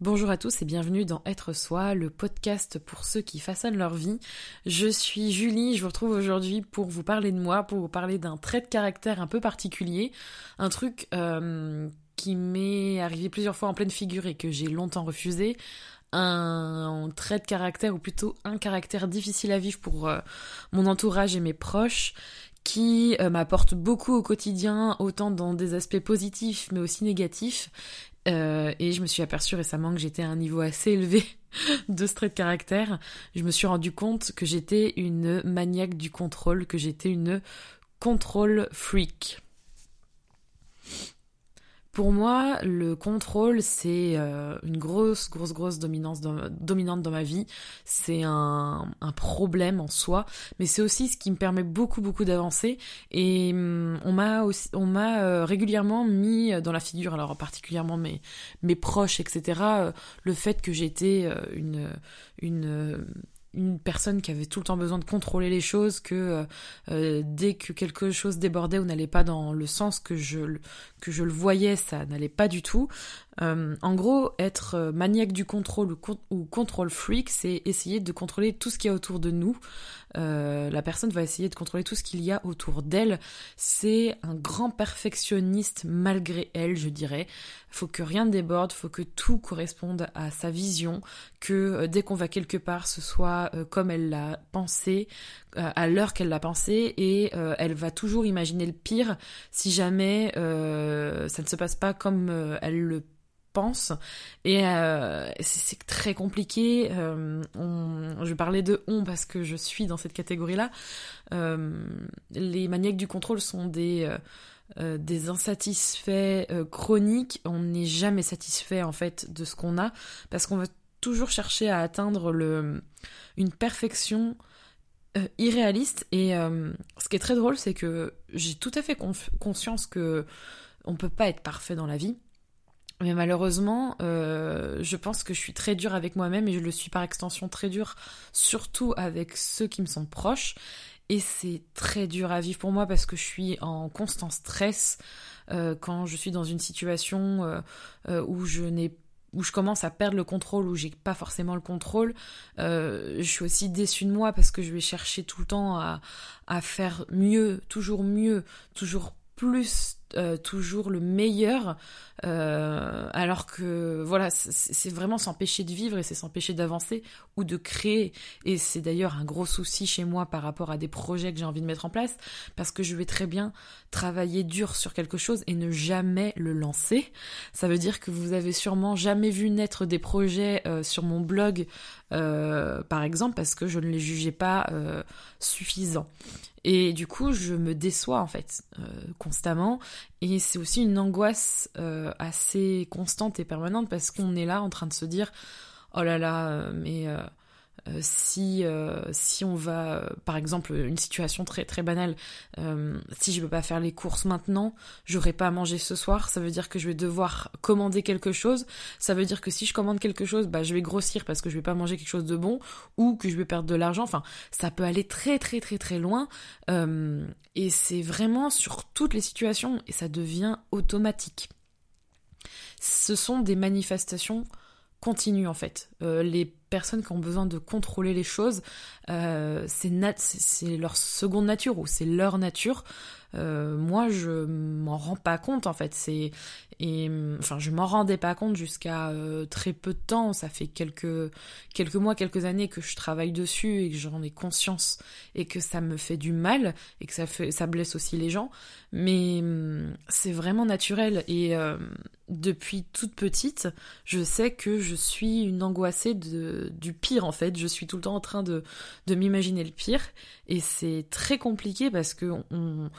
Bonjour à tous et bienvenue dans Être Soi, le podcast pour ceux qui façonnent leur vie. Je suis Julie, je vous retrouve aujourd'hui pour vous parler de moi, pour vous parler d'un trait de caractère un peu particulier, un truc euh, qui m'est arrivé plusieurs fois en pleine figure et que j'ai longtemps refusé, un trait de caractère ou plutôt un caractère difficile à vivre pour euh, mon entourage et mes proches qui euh, m'apporte beaucoup au quotidien, autant dans des aspects positifs mais aussi négatifs, euh, et je me suis aperçue récemment que j'étais à un niveau assez élevé de ce de caractère. Je me suis rendu compte que j'étais une maniaque du contrôle, que j'étais une contrôle freak. Pour moi, le contrôle, c'est euh, une grosse, grosse, grosse dominance dominante dans ma vie. C'est un, problème en soi, mais c'est aussi ce qui me permet beaucoup, beaucoup d'avancer. Et hum, on m'a euh, régulièrement mis dans la figure, alors particulièrement mes, proches, etc., euh, le fait que j'étais une une personne qui avait tout le temps besoin de contrôler les choses, que euh, euh, dès que quelque chose débordait ou n'allait pas dans le sens que je, que je le voyais, ça n'allait pas du tout. Euh, en gros, être maniaque du contrôle ou, contrôle freak, c'est essayer de contrôler tout ce qu'il y a autour de nous. la personne va essayer de contrôler tout ce qu'il y a autour d'elle. C'est un grand perfectionniste malgré elle, je dirais. Faut que rien ne déborde, faut que tout corresponde à sa vision, que dès qu'on va quelque part, ce soit comme elle l'a pensé, à l'heure qu'elle l'a pensé, et elle va toujours imaginer le pire si jamais euh, ça ne se passe pas comme euh, elle le et euh, c'est très compliqué. Je vais parler de on parce que je suis dans cette catégorie là les maniaques du contrôle sont des des insatisfaits chroniques. On n'est jamais satisfait en fait de ce qu'on a parce qu'on va toujours chercher à atteindre une perfection irréaliste. Et ce qui est très drôle c'est que j'ai tout à fait conscience que on peut pas être parfait dans la vie. Mais malheureusement, euh, je pense que je suis très dure avec moi-même et je le suis par extension très dure, surtout avec ceux qui me sont proches. Et c'est très dur à vivre pour moi parce que je suis en constant stress euh, quand je suis dans une situation euh, où je n'ai où je commence à perdre le contrôle, où j'ai pas forcément le contrôle, je suis aussi déçue de moi parce que je vais chercher tout le temps à, à faire mieux, toujours mieux, toujours plus euh, toujours le meilleur, euh, alors que voilà, c'est vraiment s'empêcher de vivre et c'est s'empêcher d'avancer ou de créer. Et c'est d'ailleurs un gros souci chez moi par rapport à des projets que j'ai envie de mettre en place, parce que je vais très bien travailler dur sur quelque chose et ne jamais le lancer. Ça veut dire que vous avez sûrement jamais vu naître des projets euh, sur mon blog, par exemple, parce que je ne les jugeais pas suffisants. Et du coup, je me déçois en fait constamment. Et c'est aussi une angoisse euh, assez constante et permanente parce qu'on est là en train de se dire, oh là là, euh, mais euh, si euh, si on va euh, par exemple une situation très très banale si je peux pas faire les courses maintenant j'aurai pas à manger ce soir ça veut dire que je vais devoir commander quelque chose. Ça veut dire que si je commande quelque chose bah je vais grossir parce que je vais pas manger quelque chose de bon ou que je vais perdre de l'argent. Enfin ça peut aller très très très très loin et c'est vraiment sur toutes les situations et ça devient automatique. Ce sont des manifestations continue en fait. Euh, les personnes qui ont besoin de contrôler les choses, euh, c'est leur seconde nature ou c'est leur nature. Euh, moi, je m'en rends pas compte en fait. C'est et enfin, je m'en rendais pas compte jusqu'à euh, très peu de temps. Ça fait quelques quelques mois, quelques années que je travaille dessus et que j'en ai conscience et que ça me fait du mal et que ça fait ça blesse aussi les gens. Mais hum, c'est vraiment naturel et euh, depuis toute petite, je sais que je suis une angoissée de, du pire en fait. Je suis tout le temps en train de, de m'imaginer le pire et c'est très compliqué parce que on,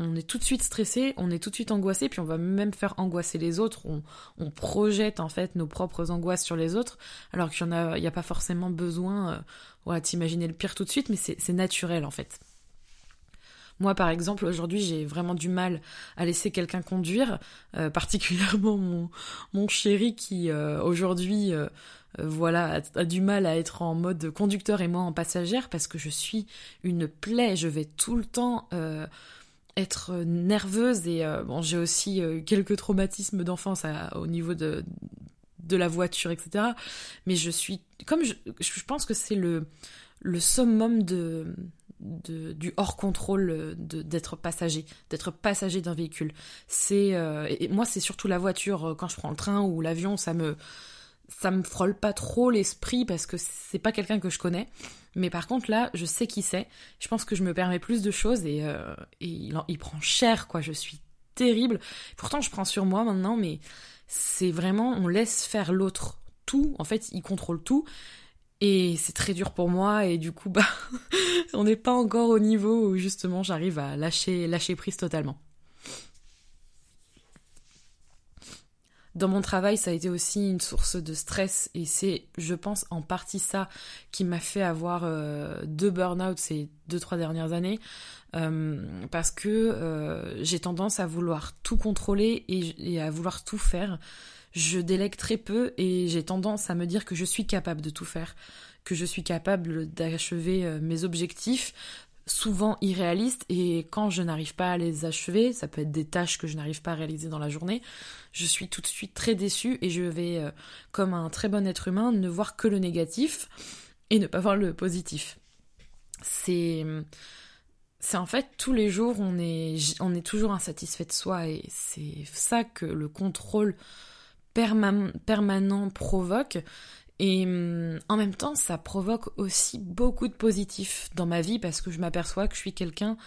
on est tout de suite stressé, on est tout de suite angoissé, puis on va même faire angoisser les autres. On, projette en fait nos propres angoisses sur les autres, alors qu'il n'y a, a pas forcément besoin euh, le pire tout de suite, mais c'est naturel en fait. Moi, par exemple, aujourd'hui, j'ai vraiment du mal à laisser quelqu'un conduire, euh, particulièrement mon, chéri qui, euh, aujourd'hui, euh, voilà, a, du mal à être en mode conducteur et moi en passagère parce que je suis une plaie. Je vais tout le temps être nerveuse et bon, j'ai aussi quelques traumatismes d'enfance au niveau de de la voiture, etc. Mais je suis, comme je, je pense que c'est le, le summum de, de, du hors contrôle d'être passager, d'être passager d'un véhicule. C'est euh, moi c'est surtout la voiture quand je prends le train ou l'avion, ça me ça me frôle pas trop l'esprit parce que c'est pas quelqu'un que je connais. Mais par contre là, je sais qui c'est. Je pense que je me permets plus de choses et, euh, et il, prend cher quoi. Je suis terrible. Pourtant je prends sur moi maintenant, mais c'est vraiment on laisse faire l'autre tout. En fait, il contrôle tout. Et c'est très dur pour moi et du coup bah on n'est pas encore au niveau où justement j'arrive à lâcher lâcher prise totalement. Dans mon travail, ça a été aussi une source de stress et c'est, je pense, en partie ça qui m'a fait avoir euh, deux burn-out ces deux trois dernières années, euh, parce que euh, j'ai tendance à vouloir tout contrôler et, et, à vouloir tout faire. Je délègue très peu et j'ai tendance à me dire que je suis capable de tout faire, que je suis capable d'achever mes objectifs, souvent irréalistes et quand je n'arrive pas à les achever, ça peut être des tâches que je n'arrive pas à réaliser dans la journée, je suis tout de suite très déçue et je vais, euh, comme un très bon être humain, ne voir que le négatif et ne pas voir le positif. C'est c'est en fait tous les jours on est on est toujours insatisfait de soi et c'est ça que le contrôle permanent provoque et hum, en même temps, ça provoque aussi beaucoup de positifs dans ma vie parce que je m'aperçois que je suis quelqu'un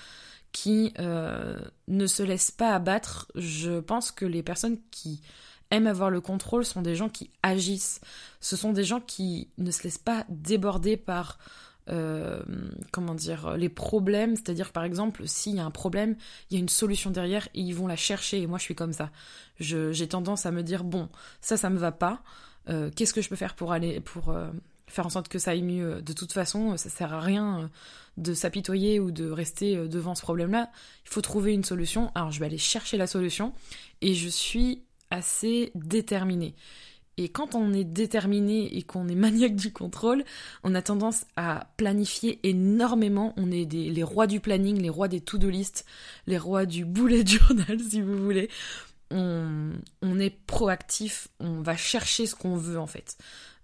qui euh, ne se laisse pas abattre. Je pense que les personnes qui aiment avoir le contrôle sont des gens qui agissent. Ce sont des gens qui ne se laissent pas déborder par euh, comment dire les problèmes. C'est-à-dire par exemple, s'il y a un problème, il y a une solution derrière et ils vont la chercher. Et moi, je suis comme ça. J'ai tendance à me dire bon, ça, ça me va pas. Euh, qu'est-ce que je peux faire pour aller pour euh, faire en sorte que ça aille mieux De toute façon, ça sert à rien euh, de s'apitoyer ou de rester devant ce problème-là. Il faut trouver une solution. Alors je vais aller chercher la solution et je suis assez déterminée. Et quand on est déterminé et qu'on est maniaque du contrôle, on a tendance à planifier énormément. On est les rois du planning, les rois des to-do list, les rois du bullet journal, si vous voulez on, est proactif, on va chercher ce qu'on veut en fait.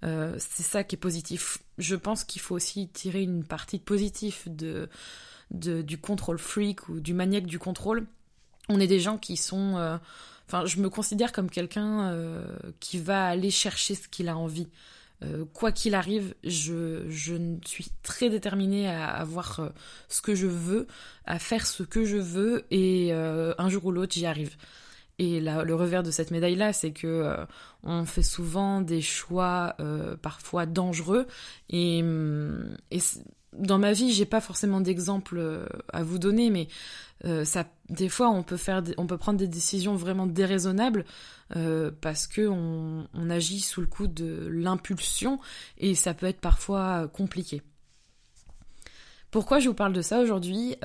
Euh, c'est ça qui est positif. Je pense qu'il faut aussi tirer une partie positive de, du contrôle freak ou du maniaque du contrôle. On est des gens qui sont... Euh, enfin, je me considère comme quelqu'un euh, qui va aller chercher ce qu'il a envie. quoi qu'il arrive, je, je, suis très déterminée à avoir ce que je veux, à faire ce que je veux, et un jour ou l'autre, j'y arrive. Et le revers de cette médaille-là, c'est que euh, on fait souvent des choix euh, parfois dangereux. Et, mm, dans ma vie, j'ai pas forcément d'exemple euh, à vous donner, mais des fois, on peut faire, on peut prendre des décisions vraiment déraisonnables parce que on, agit sous le coup de l'impulsion et ça peut être parfois compliqué. Pourquoi je vous parle de ça aujourd'hui?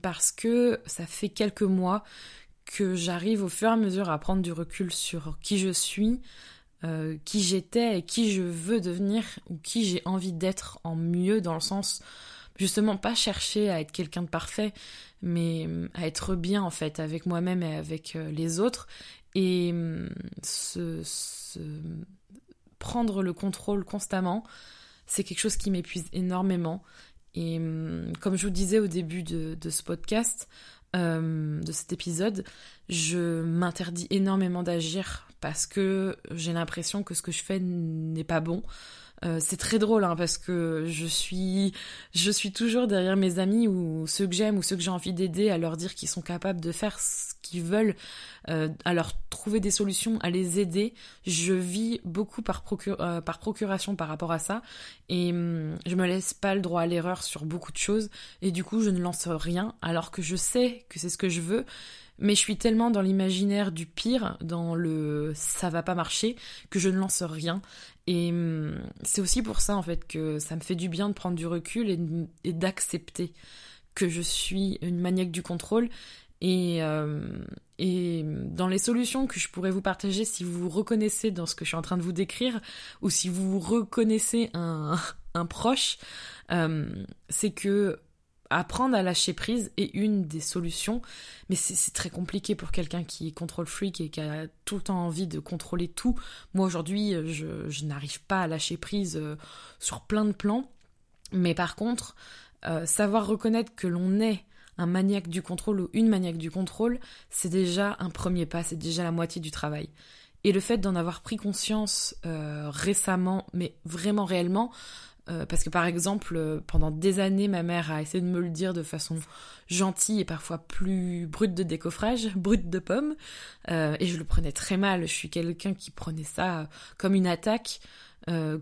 Parce que ça fait quelques mois que j'arrive au fur et à mesure à prendre du recul sur qui je suis, euh, qui j'étais et qui je veux devenir ou qui j'ai envie d'être en mieux dans le sens justement pas chercher à être quelqu'un de parfait mais à être bien en fait avec moi-même et avec euh, les autres et se, prendre le contrôle constamment c'est quelque chose qui m'épuise énormément et comme je vous disais au début de, de ce podcast euh, de cet épisode, je m'interdis énormément d'agir parce que j'ai l'impression que ce que je fais n'est pas bon. Euh, c'est très drôle hein, parce que je suis, je suis toujours derrière mes amis ou ceux que j'aime ou ceux que j'ai envie d'aider à leur dire qu'ils sont capables de faire ce veulent, à leur trouver des solutions, à les aider. Je vis beaucoup par, euh, procuration par rapport à ça et hum, je me laisse pas le droit à l'erreur sur beaucoup de choses et du coup je ne lance rien alors que je sais que c'est ce que je veux mais je suis tellement dans l'imaginaire du pire, dans le ça va pas marcher, que je ne lance rien. Et hum, c'est aussi pour ça en fait que ça me fait du bien de prendre du recul et, d'accepter que je suis une maniaque du contrôle. Et, euh, et dans les solutions que je pourrais vous partager, si vous vous reconnaissez dans ce que je suis en train de vous décrire, ou si vous reconnaissez un, proche, euh, c'est que apprendre à lâcher prise est une des solutions, mais c'est très compliqué pour quelqu'un qui est contrôle freak et qui a tout le temps envie de contrôler tout. Moi aujourd'hui, je, n'arrive pas à lâcher prise euh, sur plein de plans, mais par contre, savoir reconnaître que l'on est un maniaque du contrôle ou une maniaque du contrôle, c'est déjà un premier pas, c'est déjà la moitié du travail. Et le fait d'en avoir pris conscience euh, récemment, mais vraiment réellement, euh, parce que par exemple, euh, pendant des années, ma mère a essayé de me le dire de façon gentille et parfois plus brute de décoffrage, brute de pomme, et je le prenais très mal. Je suis quelqu'un qui prenait ça comme une attaque,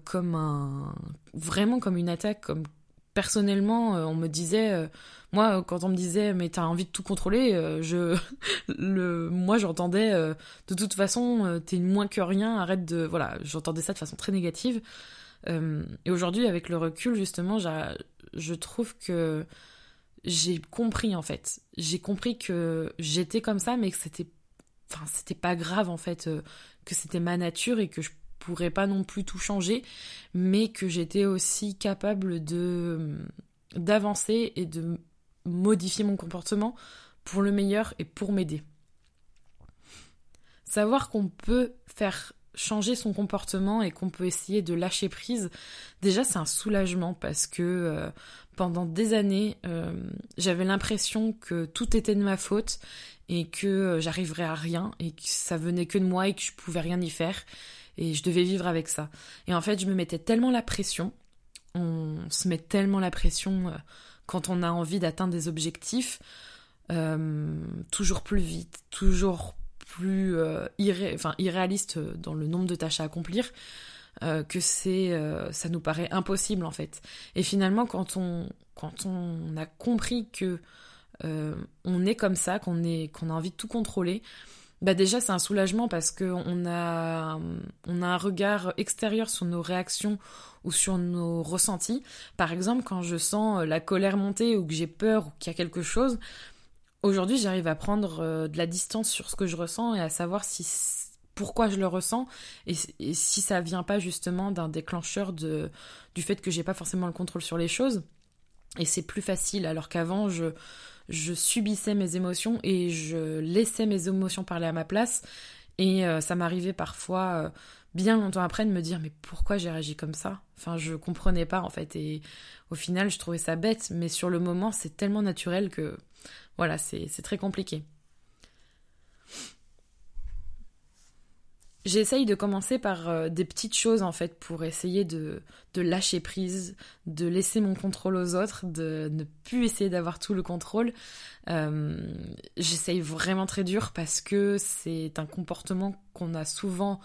comme un vraiment comme une attaque, comme personnellement, on me disait moi, quand on me disait mais t'as envie de tout contrôler, euh, je, le, moi j'entendais euh, de toute façon euh, t'es moins que rien, arrête de, voilà, j'entendais ça de façon très négative. et aujourd'hui, avec le recul, justement, je trouve que j'ai compris en fait, j'ai compris que j'étais comme ça, mais que c'était, enfin c'était pas grave en fait, que c'était ma nature et que je pourrais pas non plus tout changer, mais que j'étais aussi capable de d'avancer et de modifier mon comportement pour le meilleur et pour m'aider. Savoir qu'on peut faire changer son comportement et qu'on peut essayer de lâcher prise, déjà c'est un soulagement parce que euh, pendant des années euh, j'avais l'impression que tout était de ma faute et que euh, j'arriverais à rien et que ça venait que de moi et que je pouvais rien y faire et je devais vivre avec ça. Et en fait je me mettais tellement la pression, on se met tellement la pression quand on a envie d'atteindre des objectifs euh, toujours plus vite, toujours plus euh, enfin, irréaliste dans le nombre de tâches à accomplir, euh, que c'est, ça nous paraît impossible en fait. Et finalement, quand on, quand on a compris que on est comme ça, qu'on qu'on a envie de tout contrôler, bah déjà c'est un soulagement parce qu'on a, on a un regard extérieur sur nos réactions ou sur nos ressentis. Par exemple, quand je sens euh, la colère monter ou que j'ai peur ou qu'il y a quelque chose, aujourd'hui j'arrive à prendre euh, de la distance sur ce que je ressens et à savoir si pourquoi je le ressens et, si ça vient pas justement d'un déclencheur de, du fait que j'ai pas forcément le contrôle sur les choses. Et c'est plus facile alors qu'avant je je subissais mes émotions et je laissais mes émotions parler à ma place. Et euh, ça m'arrivait parfois, euh, bien longtemps après, de me dire mais pourquoi j'ai réagi comme ça? Enfin, je comprenais pas en fait. Et au final, je trouvais ça bête, mais sur le moment, c'est tellement naturel que voilà, c'est très compliqué. J'essaye de commencer par euh, des petites choses en fait pour essayer de, lâcher prise, de laisser mon contrôle aux autres, de ne plus essayer d'avoir tout le contrôle. Euh, J'essaye vraiment très dur parce que c'est un comportement qu'on a souvent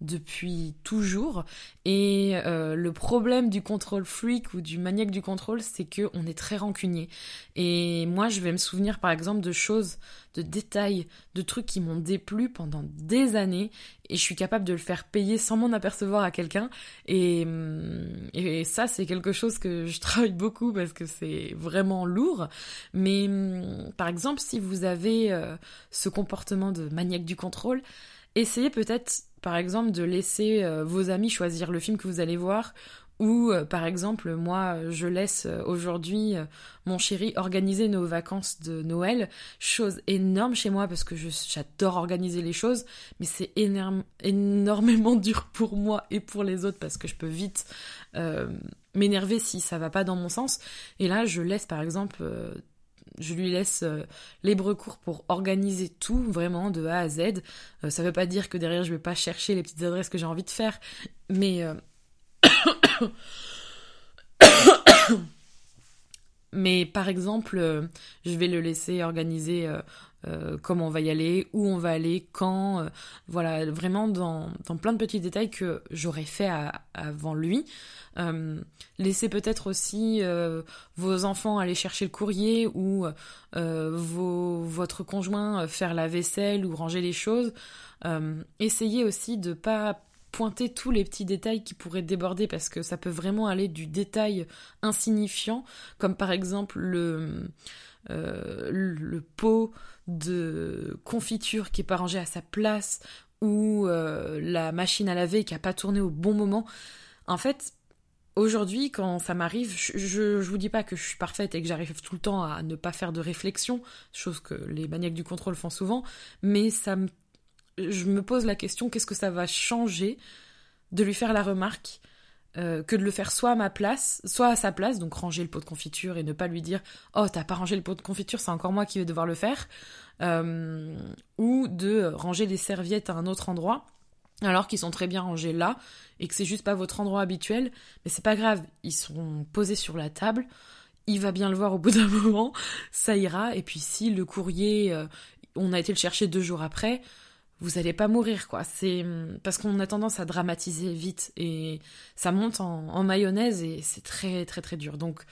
depuis toujours. Et euh, le problème du contrôle freak ou du maniaque du contrôle, c'est que on est très rancunier. Et moi, je vais me souvenir par exemple de choses, de détails, de trucs qui m'ont déplu pendant des années, et je suis capable de le faire payer sans m'en apercevoir à quelqu'un. Et, hum, et ça, c'est quelque chose que je travaille beaucoup parce que c'est vraiment lourd. Mais hum, par exemple, si vous avez euh, ce comportement de maniaque du contrôle, essayez peut-être par exemple de laisser euh, vos amis choisir le film que vous allez voir ou euh, par exemple moi je laisse euh, aujourd'hui mon chéri organiser nos vacances de Noël, chose énorme chez moi parce que j'adore organiser les choses, mais c'est énormément dur pour moi et pour les autres parce que je peux vite m'énerver si ça va pas dans mon sens. Et là je laisse par exemple je lui laisse euh, libre cours pour organiser tout vraiment de A à Z. Euh, ça veut pas dire que derrière je vais pas chercher les petites adresses que j'ai envie de faire, mais euh, mais par exemple, je vais le laisser organiser euh, comment on va y aller, où on va aller, quand, euh, voilà, vraiment dans, dans, plein de petits détails que j'aurais fait avant lui. Euh, laissez peut-être aussi vos enfants aller chercher le courrier ou votre conjoint faire la vaisselle ou ranger les choses. essayez aussi de pas pointer tous les petits détails qui pourraient déborder parce que ça peut vraiment aller du détail insignifiant, comme par exemple le, le pot de confiture qui est pas rangée à sa place ou euh, la machine à laver qui a pas tourné au bon moment. En fait, Aujourd'hui, quand ça m'arrive, je, je, vous dis pas que je suis parfaite et que j'arrive tout le temps à ne pas faire de réflexion, chose que les maniaques du contrôle font souvent, mais ça me, je me pose la question qu'est-ce que ça va changer de lui faire la remarque euh, que de le faire soit à ma place, soit à sa place, donc ranger le pot de confiture et ne pas lui dire oh t'as pas rangé le pot de confiture, c'est encore moi qui vais devoir le faire, euh, ou de ranger les serviettes à un autre endroit alors qu'ils sont très bien rangés là et que c'est juste pas votre endroit habituel, mais c'est pas grave, ils sont posés sur la table, il va bien le voir au bout d'un moment, ça ira, et puis si le courrier, euh, on a été le chercher deux jours après, vous allez pas mourir quoi. C'est parce qu'on a tendance à dramatiser vite et ça monte en, mayonnaise et c'est très très très dur. Donc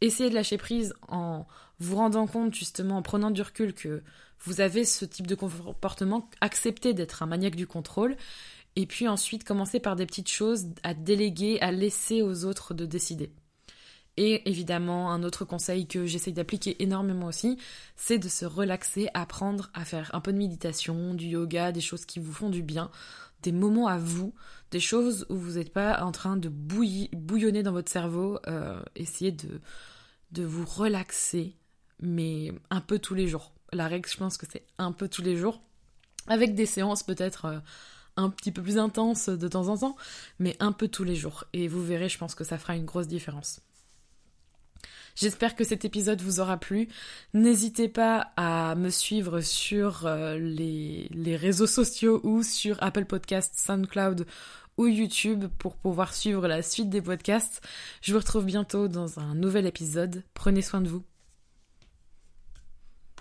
essayez de lâcher prise en vous rendant compte justement en prenant du recul que vous avez ce type de comportement, acceptez d'être un maniaque du contrôle et puis ensuite commencez par des petites choses à déléguer, à laisser aux autres de décider. Et évidemment, un autre conseil que j'essaye d'appliquer énormément aussi, c'est de se relaxer, apprendre à faire un peu de méditation, du yoga, des choses qui vous font du bien, des moments à vous, des choses où vous n'êtes pas en train de bouillonner dans votre cerveau. Euh, essayez de, vous relaxer, mais un peu tous les jours. La règle, je pense que c'est un peu tous les jours, avec des séances peut-être euh, un petit peu plus intenses de temps en temps, mais un peu tous les jours. Et vous verrez, je pense que ça fera une grosse différence. J'espère que cet épisode vous aura plu. N'hésitez pas à me suivre sur euh, les, les réseaux sociaux ou sur Apple Podcasts, SoundCloud ou YouTube pour pouvoir suivre la suite des podcasts. Je vous retrouve bientôt dans un nouvel épisode. Prenez soin de vous.